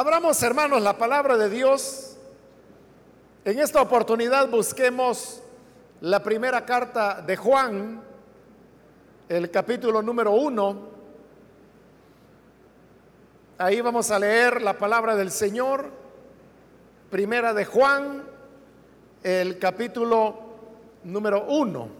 Abramos, hermanos, la palabra de Dios. En esta oportunidad busquemos la primera carta de Juan, el capítulo número uno. Ahí vamos a leer la palabra del Señor. Primera de Juan, el capítulo número uno.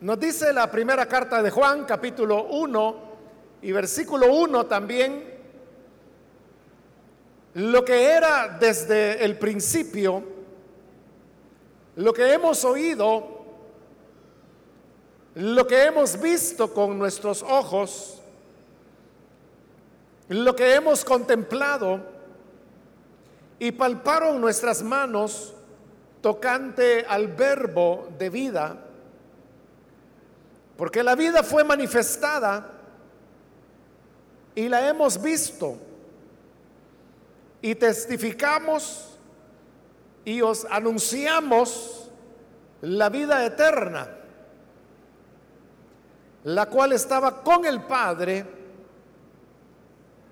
Nos dice la primera carta de Juan, capítulo 1 y versículo 1 también, lo que era desde el principio, lo que hemos oído, lo que hemos visto con nuestros ojos, lo que hemos contemplado y palparon nuestras manos tocante al verbo de vida porque la vida fue manifestada y la hemos visto y testificamos y os anunciamos la vida eterna, la cual estaba con el Padre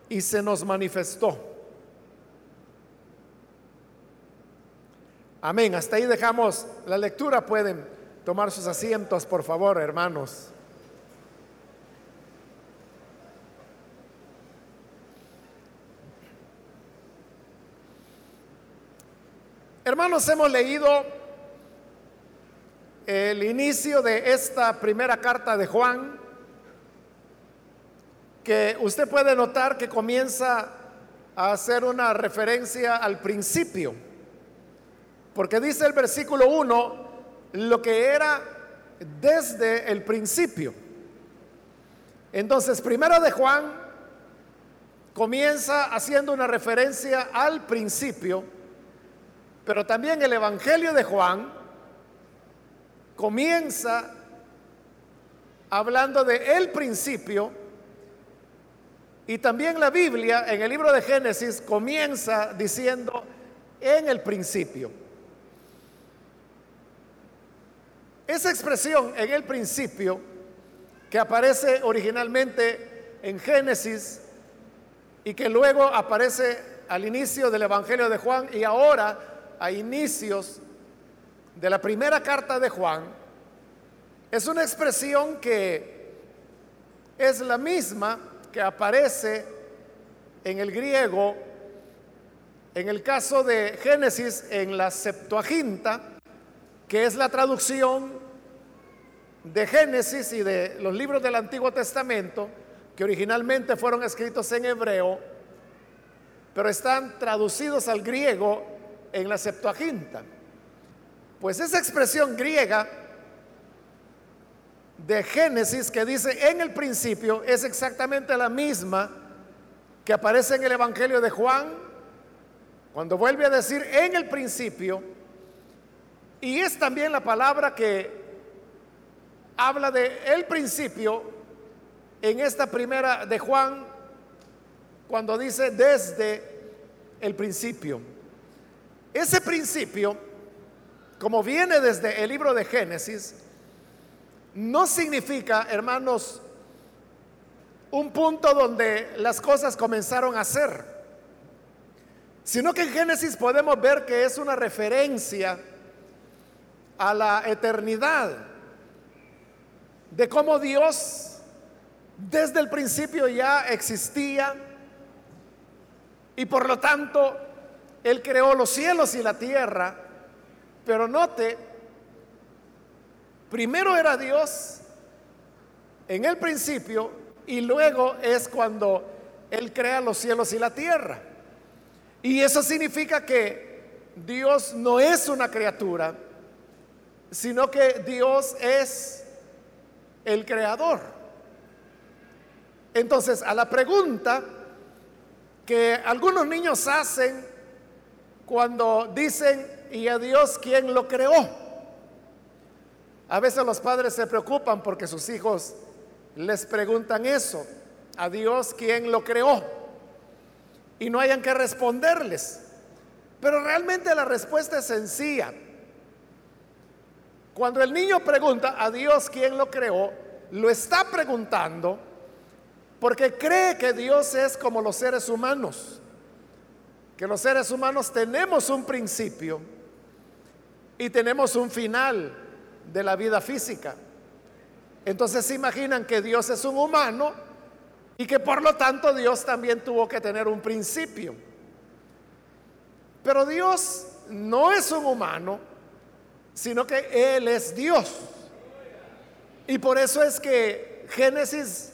y se nos manifestó. Amén. Hasta ahí dejamos la lectura. Pueden tomar sus asientos, por favor, hermanos. Hermanos, hemos leído el inicio de esta primera carta de Juan, que usted puede notar que comienza a hacer una referencia al principio, porque dice el versículo 1, lo que era desde el principio. Entonces, primero de Juan comienza haciendo una referencia al principio, pero también el Evangelio de Juan comienza hablando de el principio y también la Biblia en el libro de Génesis comienza diciendo en el principio. Esa expresión en el principio, que aparece originalmente en Génesis y que luego aparece al inicio del Evangelio de Juan y ahora a inicios de la primera carta de Juan, es una expresión que es la misma que aparece en el griego, en el caso de Génesis, en la Septuaginta, que es la traducción de Génesis y de los libros del Antiguo Testamento, que originalmente fueron escritos en hebreo, pero están traducidos al griego en la Septuaginta. Pues esa expresión griega de Génesis que dice en el principio es exactamente la misma que aparece en el Evangelio de Juan, cuando vuelve a decir en el principio, y es también la palabra que habla de el principio en esta primera de Juan, cuando dice desde el principio. Ese principio, como viene desde el libro de Génesis, no significa, hermanos, un punto donde las cosas comenzaron a ser, sino que en Génesis podemos ver que es una referencia a la eternidad, de cómo Dios desde el principio ya existía y por lo tanto Él creó los cielos y la tierra, pero note, primero era Dios en el principio y luego es cuando Él crea los cielos y la tierra. Y eso significa que Dios no es una criatura, sino que Dios es el creador. Entonces, a la pregunta que algunos niños hacen cuando dicen, ¿y a Dios quién lo creó? A veces los padres se preocupan porque sus hijos les preguntan eso, ¿a Dios quién lo creó? y no hayan que responderles. Pero realmente la respuesta es sencilla. Cuando el niño pregunta a Dios quién lo creó, lo está preguntando porque cree que Dios es como los seres humanos, que los seres humanos tenemos un principio y tenemos un final de la vida física. Entonces se imaginan que Dios es un humano y que por lo tanto Dios también tuvo que tener un principio. Pero Dios no es un humano, sino que Él es Dios. Y por eso es que Génesis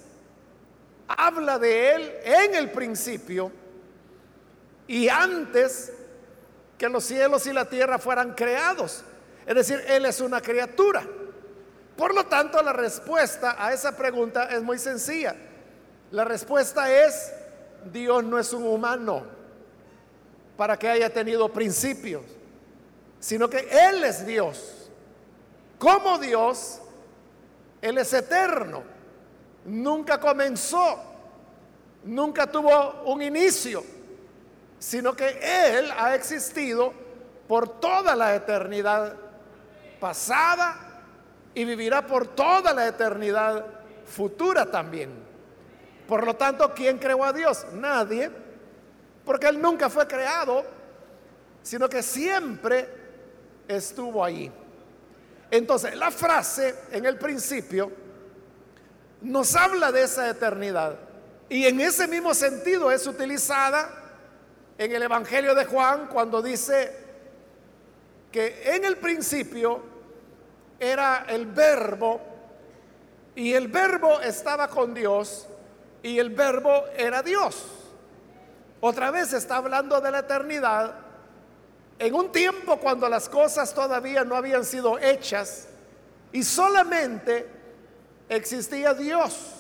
habla de Él en el principio y antes que los cielos y la tierra fueran creados. Es decir, Él es una criatura. Por lo tanto, la respuesta a esa pregunta es muy sencilla. La respuesta es, Dios no es un humano para que haya tenido principios, sino que Él es Dios. Como Dios, Él es eterno. Nunca comenzó, nunca tuvo un inicio, sino que Él ha existido por toda la eternidad pasada y vivirá por toda la eternidad futura también. Por lo tanto, ¿quién creó a Dios? Nadie, porque Él nunca fue creado, sino que siempre estuvo ahí. Entonces, la frase en el principio nos habla de esa eternidad y en ese mismo sentido es utilizada en el Evangelio de Juan cuando dice que en el principio era el verbo y el verbo estaba con Dios y el verbo era Dios. Otra vez está hablando de la eternidad en un tiempo cuando las cosas todavía no habían sido hechas y solamente existía Dios.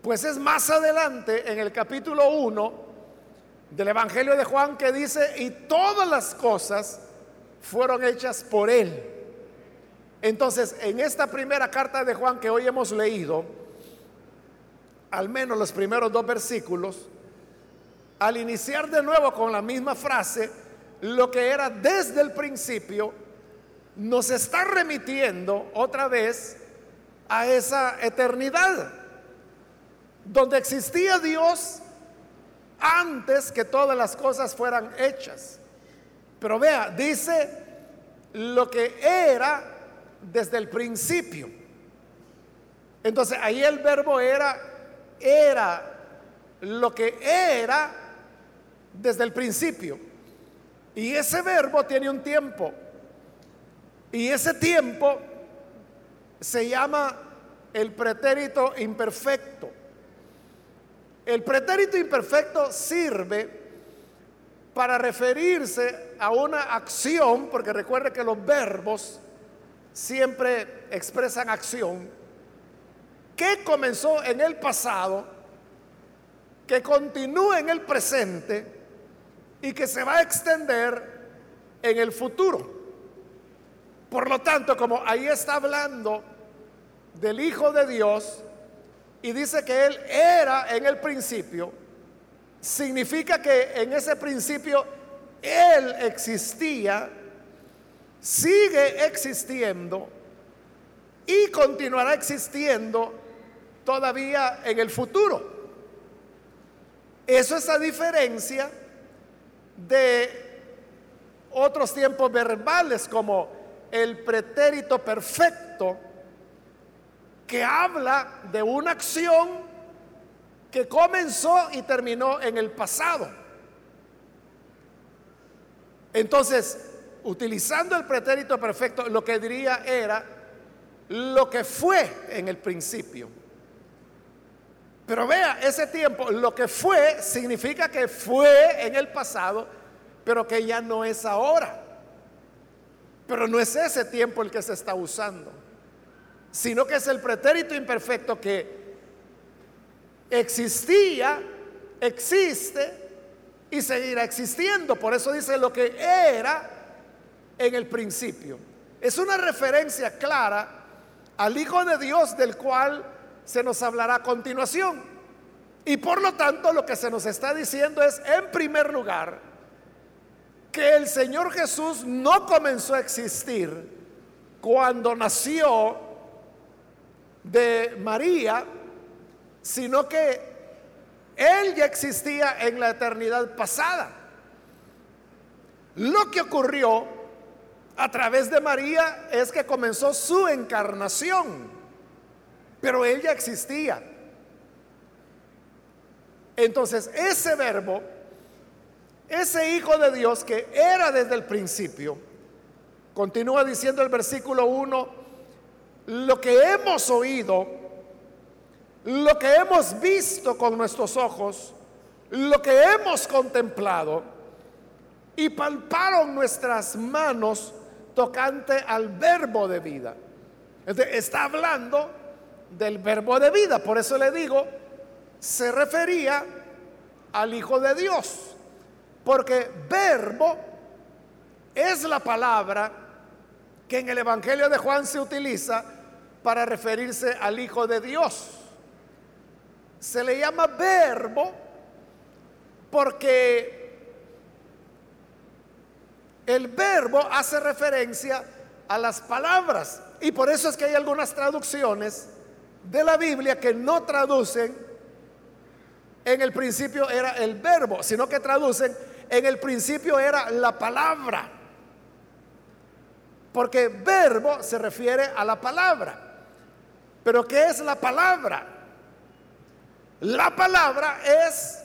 Pues es más adelante en el capítulo 1 del Evangelio de Juan que dice, y todas las cosas fueron hechas por Él. Entonces, en esta primera carta de Juan que hoy hemos leído, al menos los primeros dos versículos, al iniciar de nuevo con la misma frase, lo que era desde el principio, nos está remitiendo otra vez a esa eternidad, donde existía Dios antes que todas las cosas fueran hechas. Pero vea, dice lo que era desde el principio. Entonces ahí el verbo era era lo que era desde el principio. Y ese verbo tiene un tiempo. Y ese tiempo se llama el pretérito imperfecto. El pretérito imperfecto sirve para referirse a una acción, porque recuerde que los verbos siempre expresan acción que comenzó en el pasado, que continúa en el presente y que se va a extender en el futuro. Por lo tanto, como ahí está hablando del Hijo de Dios y dice que Él era en el principio, significa que en ese principio Él existía, sigue existiendo y continuará existiendo todavía en el futuro. Eso es a diferencia de otros tiempos verbales como el pretérito perfecto que habla de una acción que comenzó y terminó en el pasado. Entonces, utilizando el pretérito perfecto, lo que diría era lo que fue en el principio. Pero vea, ese tiempo, lo que fue significa que fue en el pasado, pero que ya no es ahora. Pero no es ese tiempo el que se está usando, sino que es el pretérito imperfecto que existía, existe y seguirá existiendo. Por eso dice lo que era en el principio. Es una referencia clara al Hijo de Dios del cual se nos hablará a continuación. Y por lo tanto lo que se nos está diciendo es, en primer lugar, que el Señor Jesús no comenzó a existir cuando nació de María, sino que Él ya existía en la eternidad pasada. Lo que ocurrió a través de María es que comenzó su encarnación, pero Él ya existía. Entonces, ese verbo, ese Hijo de Dios que era desde el principio, continúa diciendo el versículo 1, lo que hemos oído, lo que hemos visto con nuestros ojos, lo que hemos contemplado y palparon nuestras manos tocante al verbo de vida. está hablando del verbo de vida, por eso le digo, se refería al Hijo de Dios, porque verbo es la palabra que en el Evangelio de Juan se utiliza para referirse al Hijo de Dios. Se le llama verbo porque el verbo hace referencia a las palabras. Y por eso es que hay algunas traducciones de la Biblia que no traducen en el principio era el verbo, sino que traducen, en el principio era la palabra. Porque verbo se refiere a la palabra. Pero ¿qué es la palabra? La palabra es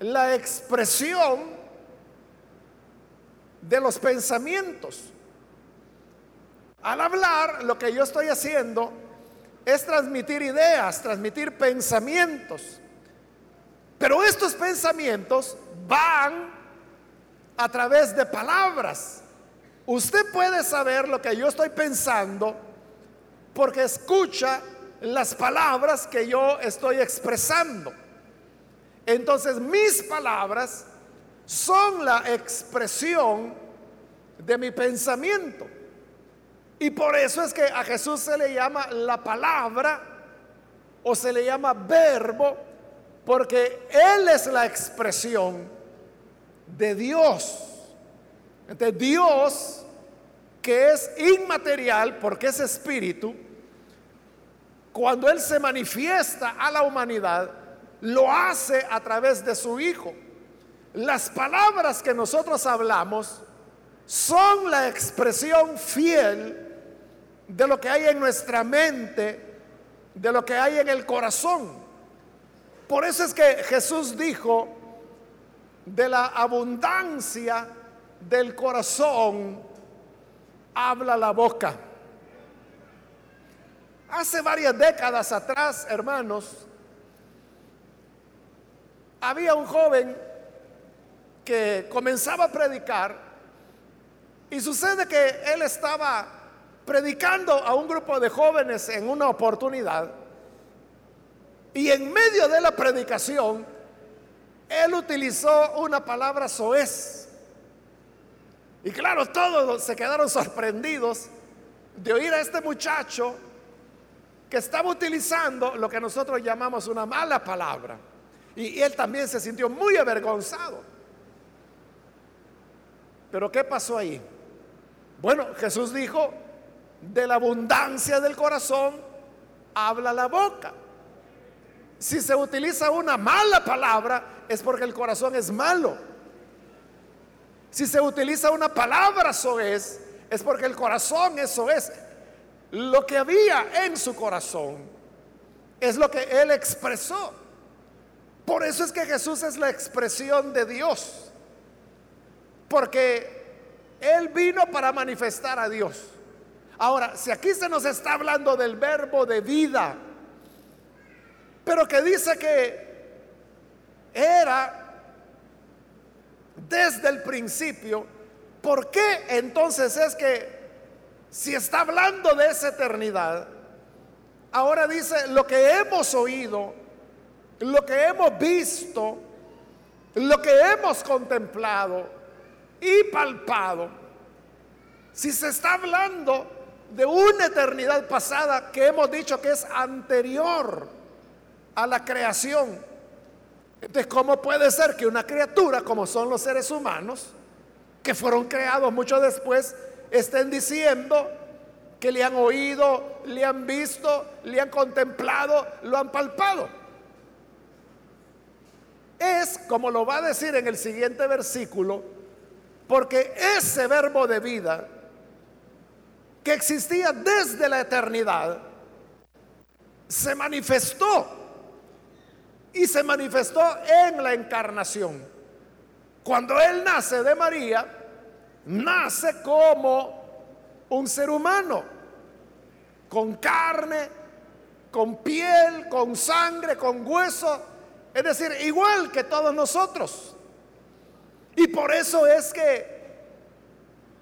la expresión de los pensamientos. Al hablar, lo que yo estoy haciendo es transmitir ideas, transmitir pensamientos. Pero estos pensamientos van a través de palabras. Usted puede saber lo que yo estoy pensando porque escucha las palabras que yo estoy expresando. Entonces mis palabras son la expresión de mi pensamiento. Y por eso es que a Jesús se le llama la palabra o se le llama verbo porque Él es la expresión de Dios. De Dios que es inmaterial porque es espíritu, cuando Él se manifiesta a la humanidad, lo hace a través de su Hijo. Las palabras que nosotros hablamos son la expresión fiel de lo que hay en nuestra mente, de lo que hay en el corazón. Por eso es que Jesús dijo, de la abundancia del corazón habla la boca. Hace varias décadas atrás, hermanos, había un joven que comenzaba a predicar y sucede que él estaba predicando a un grupo de jóvenes en una oportunidad y en medio de la predicación, él utilizó una palabra soez. Y claro, todos se quedaron sorprendidos de oír a este muchacho que estaba utilizando lo que nosotros llamamos una mala palabra. Y, él también se sintió muy avergonzado. Pero ¿qué pasó ahí? Bueno, Jesús dijo, de la abundancia del corazón habla la boca. Si se utiliza una mala palabra es porque el corazón es malo. Si se utiliza una palabra soez es porque el corazón es soez. Lo que había en su corazón es lo que él expresó. Por eso es que Jesús es la expresión de Dios. Porque Él vino para manifestar a Dios. Ahora, si aquí se nos está hablando del verbo de vida, pero que dice que era desde el principio, ¿por qué entonces es que si está hablando de esa eternidad, ahora dice lo que hemos oído, lo que hemos visto, lo que hemos contemplado y palpado, si se está hablando de una eternidad pasada que hemos dicho que es anterior a la creación. Entonces, ¿cómo puede ser que una criatura como son los seres humanos, que fueron creados mucho después, estén diciendo que le han oído, le han visto, le han contemplado, lo han palpado? Es, como lo va a decir en el siguiente versículo, porque ese verbo de vida que existía desde la eternidad, se manifestó y se manifestó en la encarnación. Cuando Él nace de María, nace como un ser humano, con carne, con piel, con sangre, con hueso, es decir, igual que todos nosotros. Y por eso es que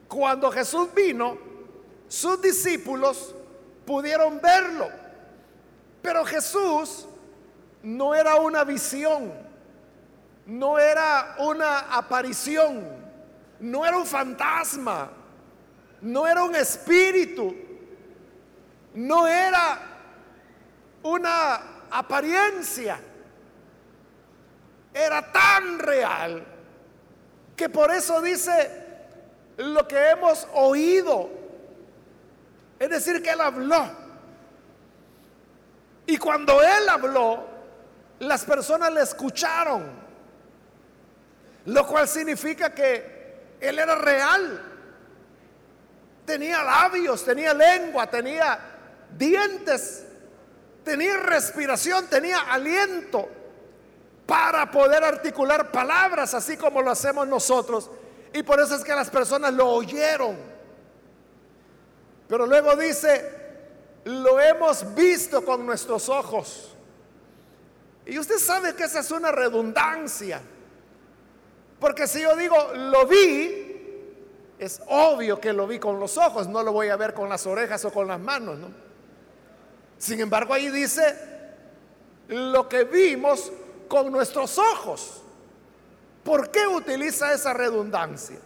cuando Jesús vino, sus discípulos pudieron verlo. Pero Jesús no era una visión, no era una aparición, no era un fantasma, no era un espíritu, no era una apariencia. Era tan real que por eso dice lo que hemos oído. Es decir, que Él habló. Y cuando Él habló, las personas le escucharon. Lo cual significa que Él era real. Tenía labios, tenía lengua, tenía dientes, tenía respiración, tenía aliento para poder articular palabras así como lo hacemos nosotros. Y por eso es que las personas lo oyeron. Pero luego dice, lo hemos visto con nuestros ojos. Y usted sabe que esa es una redundancia. Porque si yo digo, lo vi, es obvio que lo vi con los ojos, no lo voy a ver con las orejas o con las manos, ¿no? Sin embargo, ahí dice, lo que vimos con nuestros ojos. ¿Por qué utiliza esa redundancia?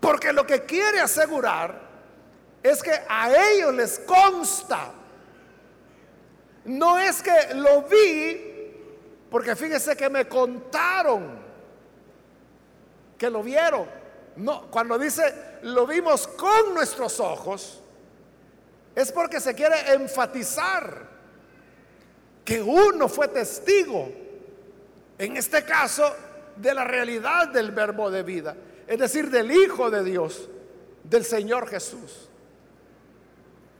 Porque lo que quiere asegurar es que a ellos les consta. No es que lo vi, porque fíjese que me contaron que lo vieron. No, cuando dice lo vimos con nuestros ojos, es porque se quiere enfatizar que uno fue testigo en este caso, de la realidad del verbo de vida, es decir, del Hijo de Dios, del Señor Jesús.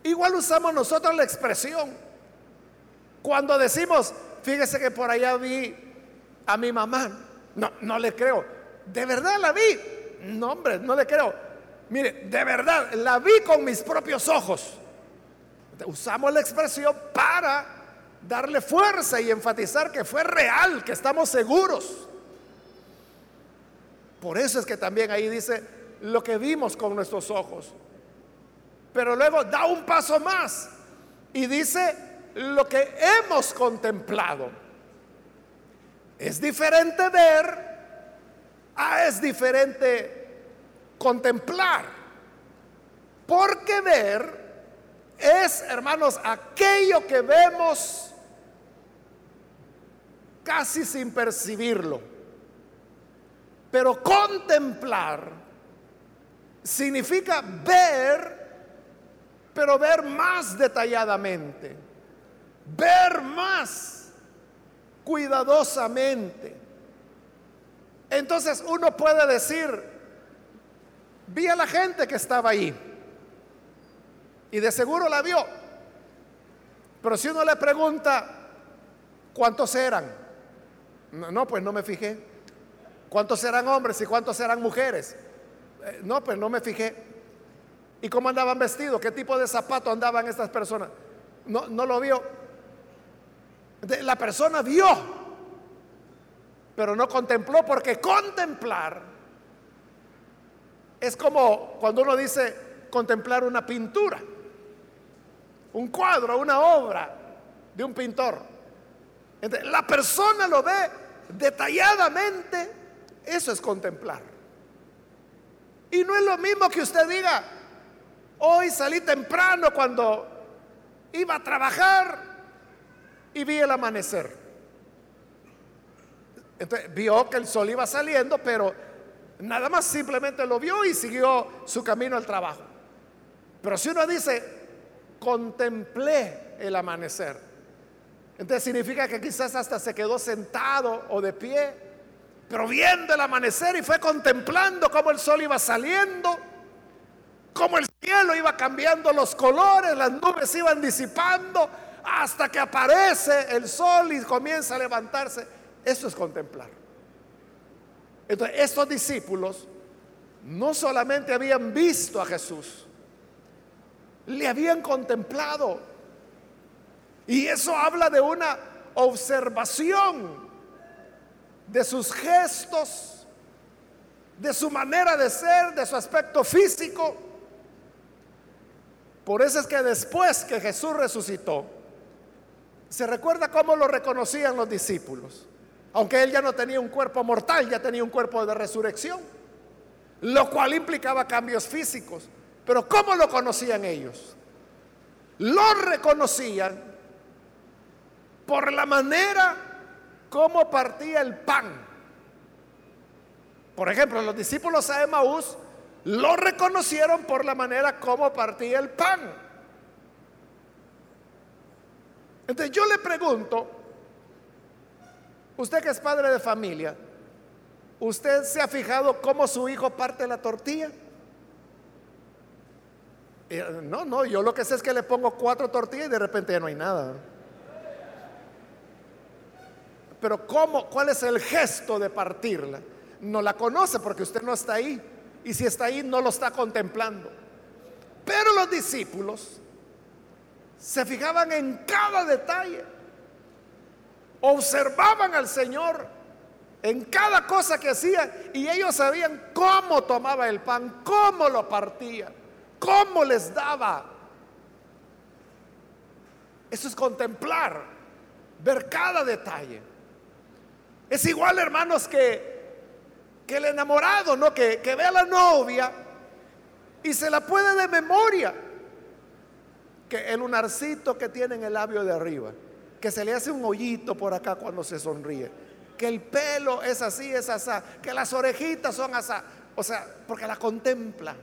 Igual usamos nosotros la expresión. Cuando decimos, fíjese que por allá vi a mi mamá, no, no le creo. ¿De verdad la vi? No, hombre, no le creo. Mire, de verdad, la vi con mis propios ojos. Usamos la expresión para darle fuerza y enfatizar que fue real, que estamos seguros. Por eso es que también ahí dice lo que vimos con nuestros ojos. Pero luego da un paso más y dice lo que hemos contemplado. Es diferente ver, ah, es diferente contemplar. Porque ver es, hermanos, aquello que vemos casi sin percibirlo. Pero contemplar significa ver, pero ver más detalladamente, ver más cuidadosamente. Entonces uno puede decir, vi a la gente que estaba ahí y de seguro la vio, pero si uno le pregunta, ¿cuántos eran? No, pues no me fijé. ¿Cuántos serán hombres y cuántos serán mujeres? Eh, no, pues no me fijé. ¿Y cómo andaban vestidos? ¿Qué tipo de zapato andaban estas personas? No, no lo vio. La persona vio, pero no contempló, porque contemplar es como cuando uno dice contemplar una pintura, un cuadro, una obra de un pintor. la persona lo ve detalladamente, eso es contemplar. Y no es lo mismo que usted diga, hoy salí temprano cuando iba a trabajar y vi el amanecer. Entonces vio que el sol iba saliendo, pero nada más simplemente lo vio y siguió su camino al trabajo. Pero si uno dice, contemplé el amanecer, entonces significa que quizás hasta se quedó sentado o de pie, pero viendo el amanecer y fue contemplando cómo el sol iba saliendo, cómo el cielo iba cambiando los colores, las nubes iban disipando, hasta que aparece el sol y comienza a levantarse. Eso es contemplar. Entonces, estos discípulos no solamente habían visto a Jesús, le habían contemplado. Y eso habla de una observación de sus gestos, de su manera de ser, de su aspecto físico. Por eso es que después que Jesús resucitó, se recuerda cómo lo reconocían los discípulos. Aunque él ya no tenía un cuerpo mortal, ya tenía un cuerpo de resurrección, lo cual implicaba cambios físicos. Pero ¿cómo lo conocían ellos? Lo reconocían por la manera como partía el pan. Por ejemplo, los discípulos a Emaús lo reconocieron por la manera como partía el pan. Entonces yo le pregunto, usted que es padre de familia, ¿usted se ha fijado cómo su hijo parte la tortilla? Eh, no, no, yo lo que sé es que le pongo cuatro tortillas y de repente ya no hay nada. Pero ¿cómo? ¿Cuál es el gesto de partirla? No la conoce porque usted no está ahí. Y si está ahí, no lo está contemplando. Pero los discípulos se fijaban en cada detalle, observaban al Señor en cada cosa que hacía y ellos sabían cómo tomaba el pan, cómo lo partía, cómo les daba. Eso es contemplar, ver cada detalle. Es igual, hermanos, que, que el enamorado, ¿no? Que, que ve a la novia y se la puede de memoria. Que el lunarcito que tiene en el labio de arriba, que se le hace un hoyito por acá cuando se sonríe, que el pelo es así, es así, que las orejitas son así, o sea, porque la contempla,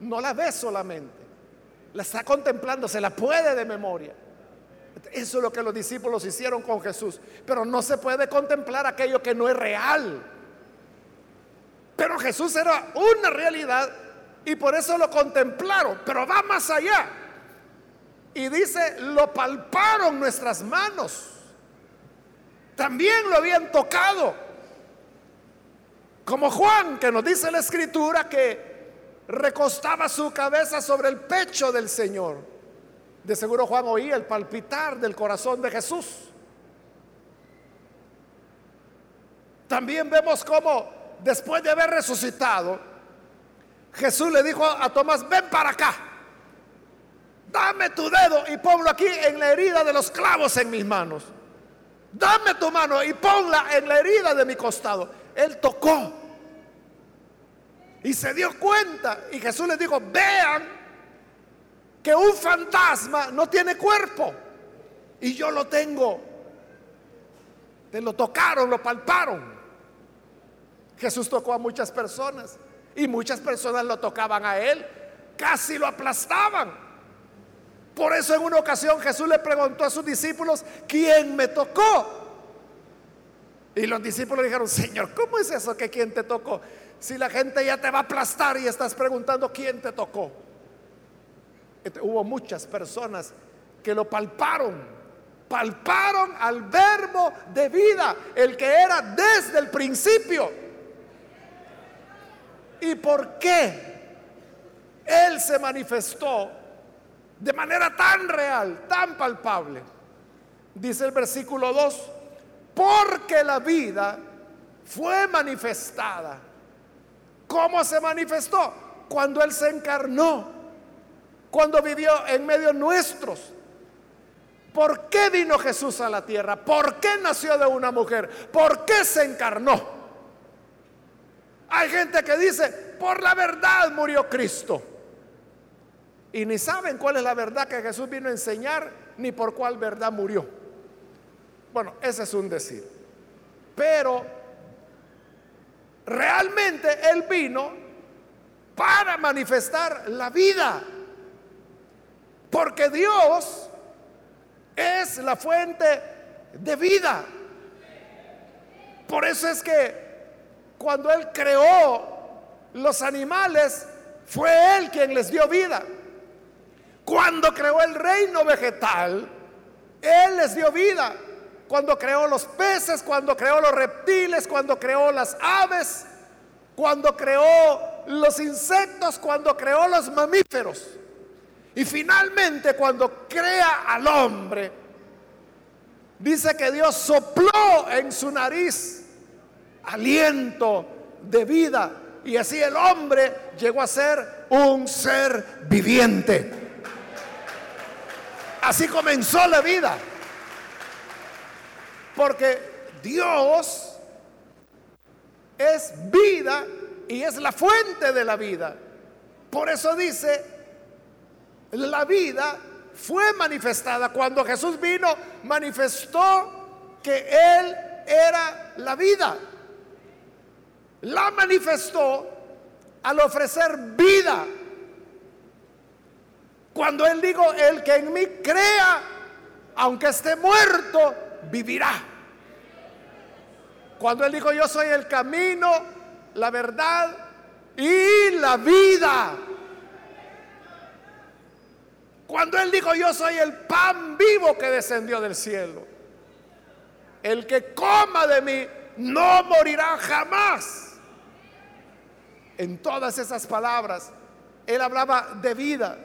no la ve solamente, la está contemplando, se la puede de memoria. Eso es lo que los discípulos hicieron con Jesús, pero no se puede contemplar aquello que no es real. Pero Jesús era una realidad y por eso lo contemplaron, pero va más allá. Y dice, lo palparon nuestras manos. También lo habían tocado. Como Juan, que nos dice la escritura que recostaba su cabeza sobre el pecho del Señor. De seguro Juan oía el palpitar del corazón de Jesús. También vemos cómo después de haber resucitado, Jesús le dijo a Tomás, ven para acá dame tu dedo y ponlo aquí en la herida de los clavos en mis manos. Dame tu mano y ponla en la herida de mi costado. Él tocó y se dio cuenta y Jesús le dijo, vean que un fantasma no tiene cuerpo y yo lo tengo. Te lo tocaron, lo palparon. Jesús tocó a muchas personas y muchas personas lo tocaban a él, casi lo aplastaban. Por eso en una ocasión Jesús le preguntó a sus discípulos, ¿quién me tocó? Y los discípulos dijeron, Señor, ¿cómo es eso que quién te tocó? Si la gente ya te va a aplastar y estás preguntando quién te tocó. hubo muchas personas que lo palparon, palparon al verbo de vida, el que era desde el principio. ¿Y por qué? Él se manifestó de manera tan real, tan palpable. Dice el versículo 2, porque la vida fue manifestada. ¿Cómo se manifestó? Cuando Él se encarnó, cuando vivió en medio nuestros. ¿Por qué vino Jesús a la tierra? ¿Por qué nació de una mujer? ¿Por qué se encarnó? Hay gente que dice, por la verdad murió Cristo y ni saben cuál es la verdad que Jesús vino a enseñar, ni por cuál verdad murió. Bueno, ese es un decir. Pero realmente Él vino para manifestar la vida. Porque Dios es la fuente de vida. Por eso es que cuando Él creó los animales, fue Él quien les dio vida. Cuando creó el reino vegetal, Él les dio vida. Cuando creó los peces, cuando creó los reptiles, cuando creó las aves, cuando creó los insectos, cuando creó los mamíferos. Y finalmente cuando crea al hombre, dice que Dios sopló en su nariz aliento de vida. Y así el hombre llegó a ser un ser viviente. Así comenzó la vida. Porque Dios es vida y es la fuente de la vida. Por eso dice, la vida fue manifestada. Cuando Jesús vino, manifestó que Él era la vida. La manifestó al ofrecer vida. Cuando Él dijo, el que en mí crea, aunque esté muerto, vivirá. Cuando Él dijo, yo soy el camino, la verdad y la vida. Cuando Él dijo, yo soy el pan vivo que descendió del cielo. El que coma de mí no morirá jamás. En todas esas palabras, Él hablaba de vida.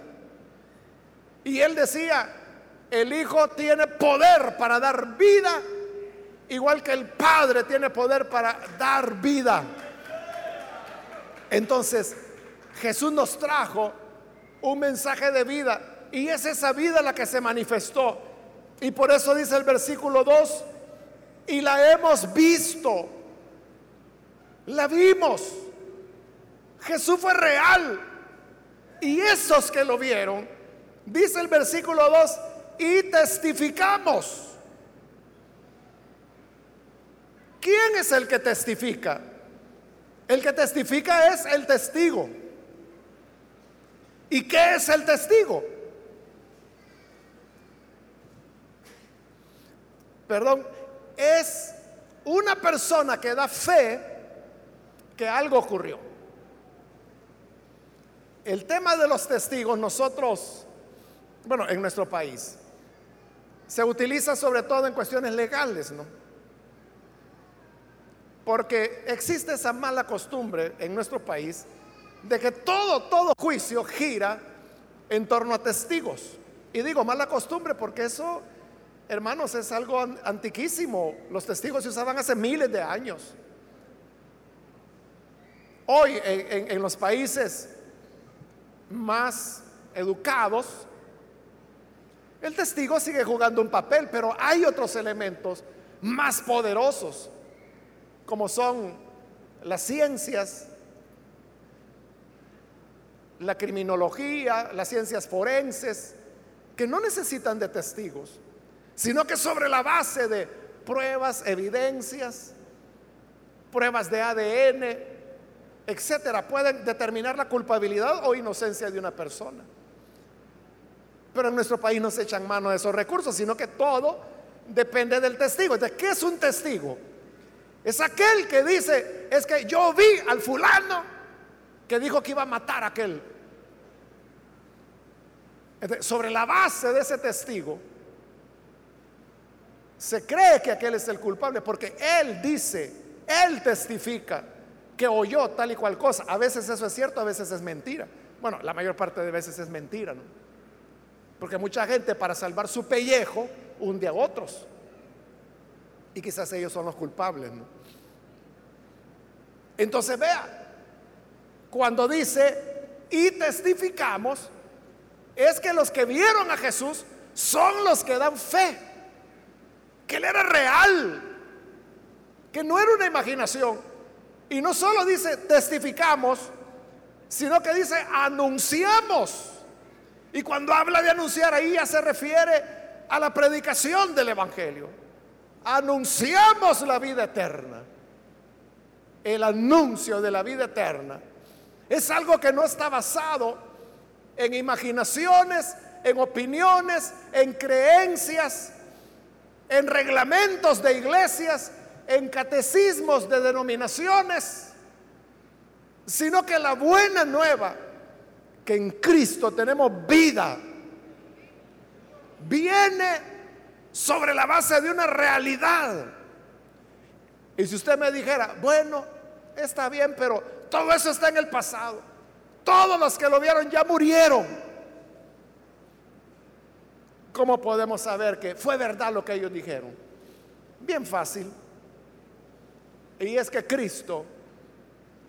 Y Él decía, el Hijo tiene poder para dar vida, igual que el Padre tiene poder para dar vida. Entonces, Jesús nos trajo un mensaje de vida y es esa vida la que se manifestó. Y por eso dice el versículo 2, y la hemos visto, la vimos. Jesús fue real. Y esos que lo vieron, dice el versículo 2, y testificamos. ¿Quién es el que testifica? El que testifica es el testigo. ¿Y qué es el testigo? perdón, es una persona que da fe que algo ocurrió. El tema de los testigos, nosotros, bueno, en nuestro país, se utiliza sobre todo en cuestiones legales, ¿no? Porque existe esa mala costumbre en nuestro país de que todo, todo juicio gira en torno a testigos. Y digo mala costumbre porque eso hermanos, es algo antiquísimo. Los testigos se usaban hace miles de años. Hoy en, los países más educados, el testigo sigue jugando un papel, pero hay otros elementos más poderosos, como son las ciencias, la criminología, las ciencias forenses, que no necesitan de testigos sino que sobre la base de pruebas, evidencias, pruebas de ADN, etcétera, pueden determinar la culpabilidad o inocencia de una persona. Pero en nuestro país no se echan mano de esos recursos, sino que todo depende del testigo. ¿De qué es un testigo? Es aquel que dice, es que yo vi al fulano que dijo que iba a matar a aquel. sobre la base de ese testigo, se cree que aquel es el culpable porque él dice, él testifica que oyó tal y cual cosa. A veces eso es cierto, a veces es mentira. Bueno, la mayor parte de veces es mentira, ¿no? Porque mucha gente para salvar su pellejo hunde a otros. Y quizás ellos son los culpables, ¿no? Entonces vea, cuando dice y testificamos, es que los que vieron a Jesús son los que dan fe que Él era real, que no era una imaginación. Y no solo dice testificamos, sino que dice anunciamos. Y cuando habla de anunciar ahí ya se refiere a la predicación del Evangelio, anunciamos la vida eterna. El anuncio de la vida eterna es algo que no está basado en imaginaciones, en opiniones, en creencias, en reglamentos de iglesias, en catecismos de denominaciones, sino que la buena nueva, que en Cristo tenemos vida, viene sobre la base de una realidad. Y si usted me dijera, bueno, está bien, pero todo eso está en el pasado. Todos los que lo vieron ya murieron. ¿Cómo podemos saber que fue verdad lo que ellos dijeron? Bien fácil. Y es que Cristo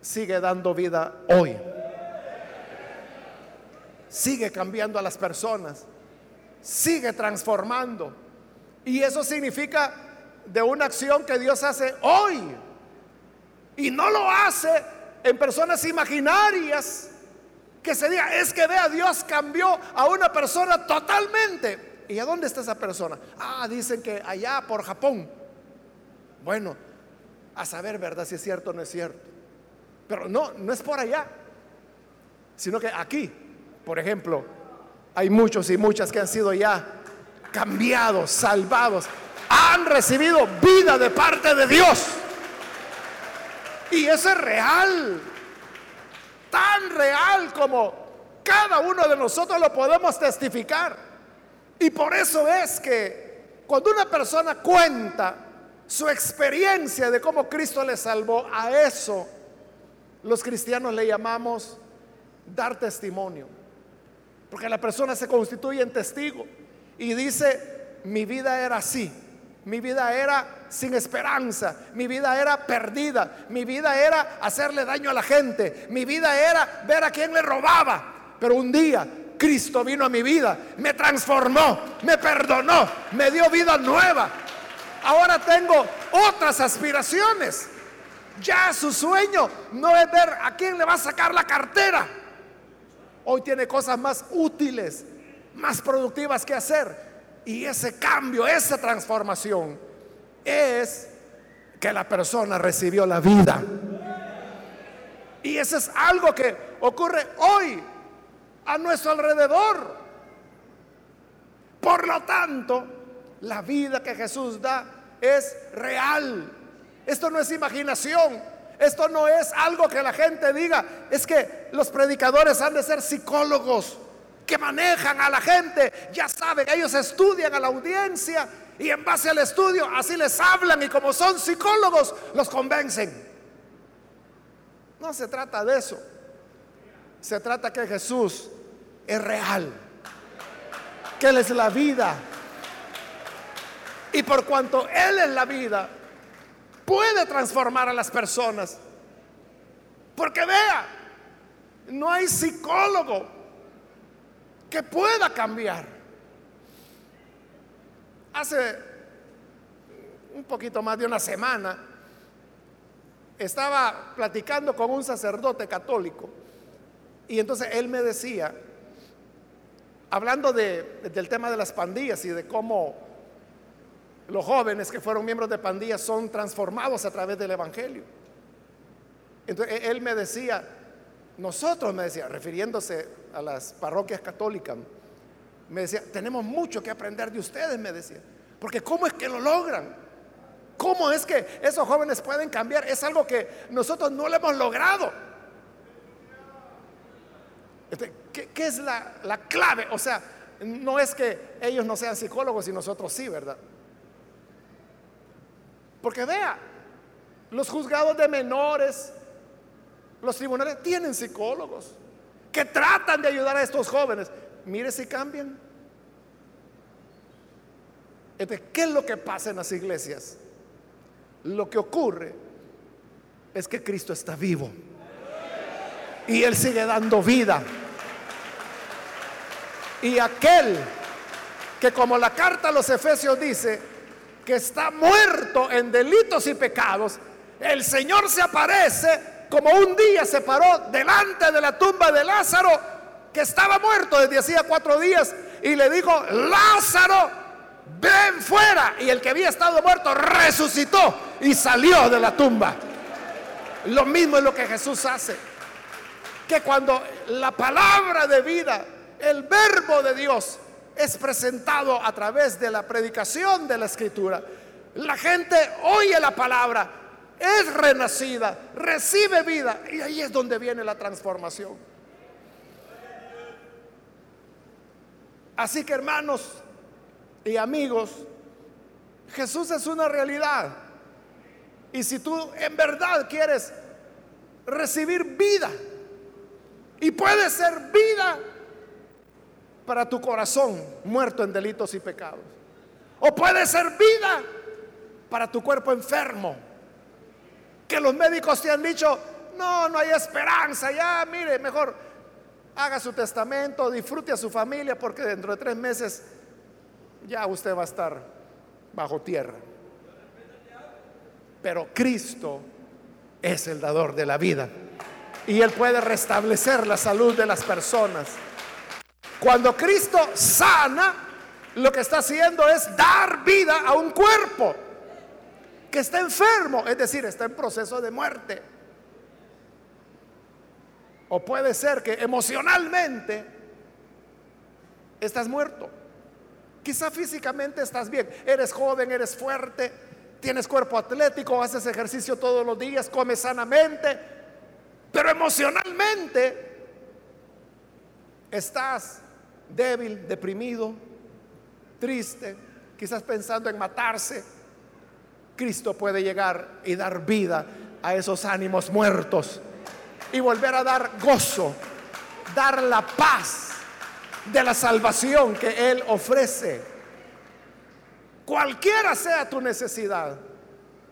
sigue dando vida hoy. Sigue cambiando a las personas. Sigue transformando. Y eso significa de una acción que Dios hace hoy. Y no lo hace en personas imaginarias que se diga, es que vea, Dios cambió a una persona totalmente. ¿Y a dónde está esa persona? Ah, dicen que allá por Japón. Bueno, a saber, ¿verdad? Si es cierto o no es cierto. Pero no, no es por allá. Sino que aquí, por ejemplo, hay muchos y muchas que han sido ya cambiados, salvados, han recibido vida de parte de Dios. Y eso es real, tan real como cada uno de nosotros lo podemos testificar. Y por eso es que cuando una persona cuenta su experiencia de cómo Cristo le salvó, a eso los cristianos le llamamos dar testimonio. Porque la persona se constituye en testigo y dice, mi vida era así, mi vida era sin esperanza, mi vida era perdida, mi vida era hacerle daño a la gente, mi vida era ver a quién le robaba. Pero un día Cristo vino a mi vida, me transformó, me perdonó, me dio vida nueva. Ahora tengo otras aspiraciones. Ya su sueño no es ver a quién le va a sacar la cartera. Hoy tiene cosas más útiles, más productivas que hacer. Y ese cambio, esa transformación es que la persona recibió la vida. Y eso es algo que ocurre hoy a nuestro alrededor. Por lo tanto, la vida que Jesús da es real. Esto no es imaginación. Esto no es algo que la gente diga. Es que los predicadores han de ser psicólogos que manejan a la gente, ya saben, ellos estudian a la audiencia y en base al estudio así les hablan y como son psicólogos los convencen. No se trata de eso. Se trata que Jesús es real, que Él es la vida. Y por cuanto Él es la vida, puede transformar a las personas. Porque vea, no hay psicólogo que pueda cambiar. Hace un poquito más de una semana estaba platicando con un sacerdote católico y entonces él me decía, hablando del tema de las pandillas y de cómo los jóvenes que fueron miembros de pandillas son transformados a través del Evangelio. Entonces él me decía, nosotros, me decía, refiriéndose a las parroquias católicas, me decía, tenemos mucho que aprender de ustedes, me decía, porque ¿cómo es que lo logran? ¿Cómo es que esos jóvenes pueden cambiar? Es algo que nosotros no lo hemos logrado. Este, ¿Qué, es la, la clave? O sea, no es que ellos no sean psicólogos y nosotros sí, ¿verdad? Porque vea, los juzgados de menores, los tribunales tienen psicólogos que tratan de ayudar a estos jóvenes. Mire si cambian. ¿qué es lo que pasa en las iglesias? Lo que ocurre es que Cristo está vivo. Y Él sigue dando vida. Y aquel que como la carta a los Efesios dice, que está muerto en delitos y pecados, el Señor se aparece como un día se paró delante de la tumba de Lázaro, que estaba muerto desde hacía cuatro días, y le dijo, Lázaro, ven fuera. Y el que había estado muerto resucitó y salió de la tumba. Lo mismo es lo que Jesús hace. Que cuando la palabra de vida, el verbo de Dios, es presentado a través de la predicación de la escritura, la gente oye la palabra, es renacida, recibe vida y ahí es donde viene la transformación. Así que hermanos y amigos, Jesús es una realidad. Y si tú en verdad quieres recibir vida, y puede ser vida para tu corazón muerto en delitos y pecados, o puede ser vida para tu cuerpo enfermo, que los médicos te han dicho, no, no hay esperanza, ya, mire, mejor haga su testamento, disfrute a su familia, porque dentro de tres meses ya usted va a estar bajo tierra. Pero Cristo es el dador de la vida y Él puede restablecer la salud de las personas. Cuando Cristo sana, lo que está haciendo es dar vida a un cuerpo que está enfermo, es decir, está en proceso de muerte. O puede ser que emocionalmente estás muerto. Quizá físicamente estás bien, eres joven, eres fuerte, tienes cuerpo atlético, haces ejercicio todos los días, comes sanamente, pero emocionalmente estás débil, deprimido, triste, quizás pensando en matarse. Cristo puede llegar y dar vida a esos ánimos muertos y volver a dar gozo, dar la paz de la salvación que Él ofrece. Cualquiera sea tu necesidad,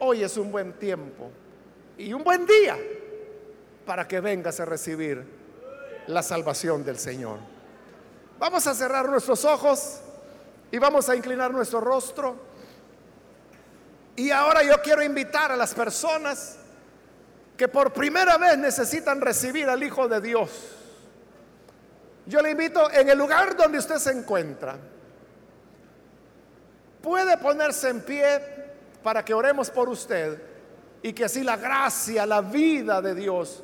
hoy es un buen tiempo y un buen día para que vengas a recibir la salvación del Señor. Vamos a cerrar nuestros ojos y vamos a inclinar nuestro rostro. Y ahora yo quiero invitar a las personas que por primera vez necesitan recibir al Hijo de Dios yo le invito en el lugar donde usted se encuentra. Puede ponerse en pie para que oremos por usted y que así la gracia, la vida de Dios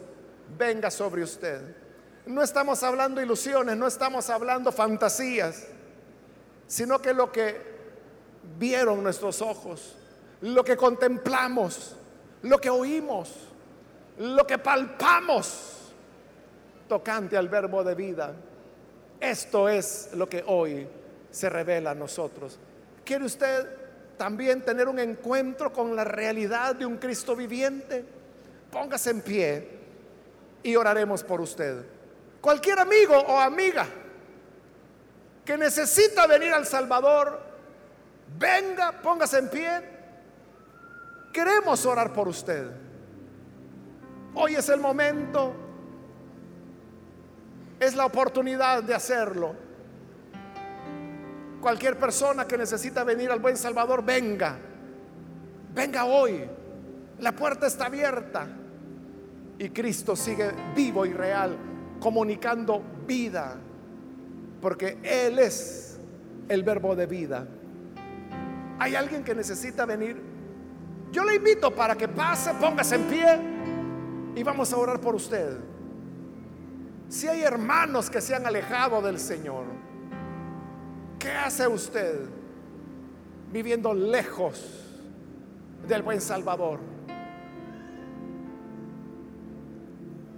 venga sobre usted. No estamos hablando ilusiones, no estamos hablando fantasías, sino que lo que vieron nuestros ojos, lo que contemplamos, lo que oímos, lo que palpamos tocante al verbo de vida esto es lo que hoy se revela a nosotros. ¿Quiere usted también tener un encuentro con la realidad de un Cristo viviente? Póngase en pie y oraremos por usted. Cualquier amigo o amiga que necesita venir al Salvador, venga, póngase en pie. Queremos orar por usted. Hoy es el momento es la oportunidad de hacerlo. Cualquier persona que necesita venir al buen Salvador, venga. Venga hoy. La puerta está abierta. Y Cristo sigue vivo y real, comunicando vida. Porque Él es el verbo de vida. ¿Hay alguien que necesita venir? Yo le invito para que pase, póngase en pie y vamos a orar por usted. Si hay hermanos que se han alejado del Señor, ¿qué hace usted viviendo lejos del buen Salvador?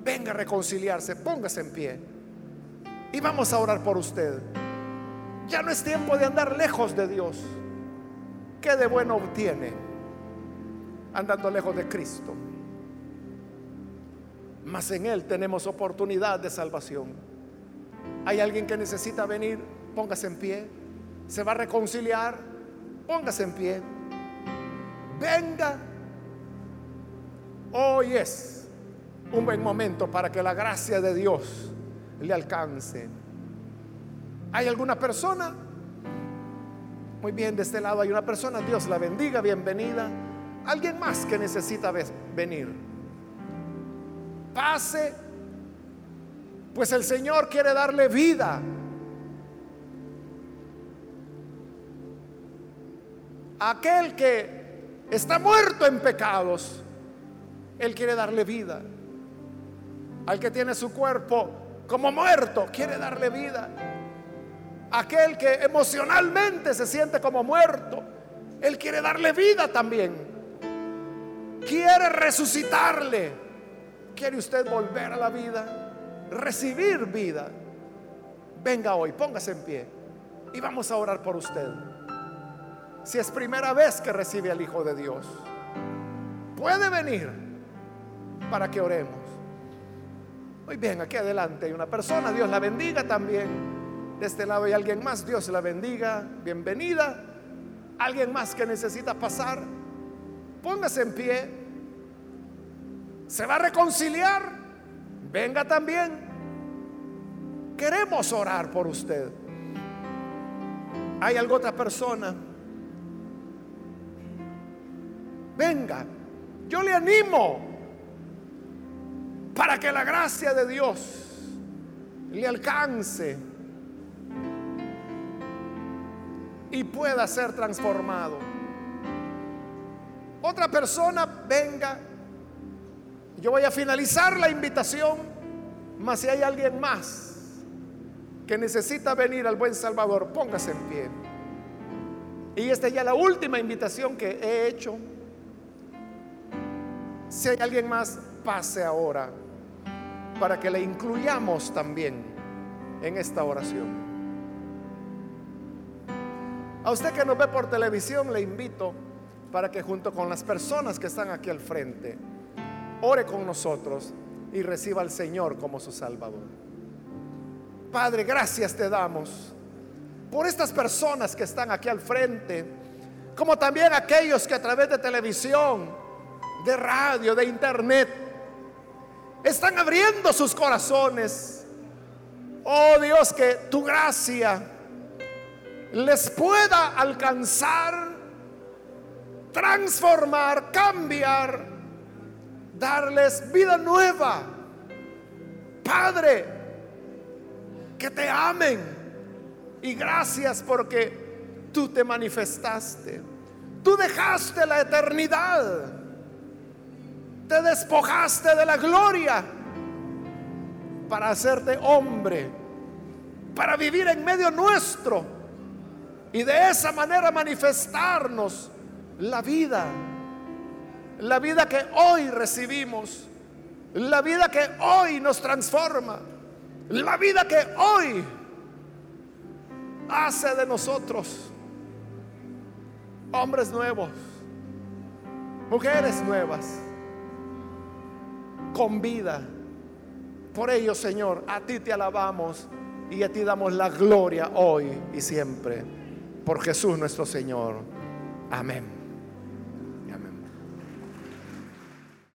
Venga a reconciliarse, póngase en pie y vamos a orar por usted. Ya no es tiempo de andar lejos de Dios. ¿Qué de bueno obtiene andando lejos de Cristo? mas en Él tenemos oportunidad de salvación. Hay alguien que necesita venir, póngase en pie. Se va a reconciliar, póngase en pie. Venga. Hoy es un buen momento para que la gracia de Dios le alcance. ¿Hay alguna persona? Muy bien, de este lado hay una persona. Dios la bendiga, bienvenida. Alguien más que necesita venir pase, pues el Señor quiere darle vida. aquel que está muerto en pecados, Él quiere darle vida. Al que tiene su cuerpo como muerto, quiere darle vida. Aquel que emocionalmente se siente como muerto, Él quiere darle vida también. Quiere resucitarle. ¿Quiere usted volver a la vida? Recibir vida. Venga hoy, póngase en pie y vamos a orar por usted. Si es primera vez que recibe al Hijo de Dios, puede venir para que oremos. Muy bien, aquí adelante hay una persona, Dios la bendiga también. De este lado hay alguien más, Dios la bendiga, bienvenida. Alguien más que necesita pasar, póngase en pie. Se va a reconciliar, venga también. Queremos orar por usted. ¿Hay alguna otra persona? Venga, yo le animo para que la gracia de Dios le alcance y pueda ser transformado. Otra persona, venga. Yo voy a finalizar la invitación, mas si hay alguien más que necesita venir al buen Salvador, póngase en pie. Y esta es ya la última invitación que he hecho. Si hay alguien más, pase ahora para que le incluyamos también en esta oración. A usted que nos ve por televisión, le invito para que junto con las personas que están aquí al frente, ore con nosotros y reciba al Señor como su Salvador. Padre, gracias te damos por estas personas que están aquí al frente, como también aquellos que a través de televisión, de radio, de internet, están abriendo sus corazones. Oh Dios, que tu gracia les pueda alcanzar, transformar, cambiar, darles vida nueva. Padre, que te amen. Y gracias porque tú te manifestaste. Tú dejaste la eternidad. Te despojaste de la gloria para hacerte hombre, para vivir en medio nuestro y de esa manera manifestarnos la vida, la vida que hoy recibimos, la vida que hoy nos transforma la vida que hoy hace de nosotros hombres nuevos, mujeres nuevas, con vida. Por ello, Señor, a ti te alabamos y a ti damos la gloria hoy y siempre. Por Jesús nuestro Señor. Amén.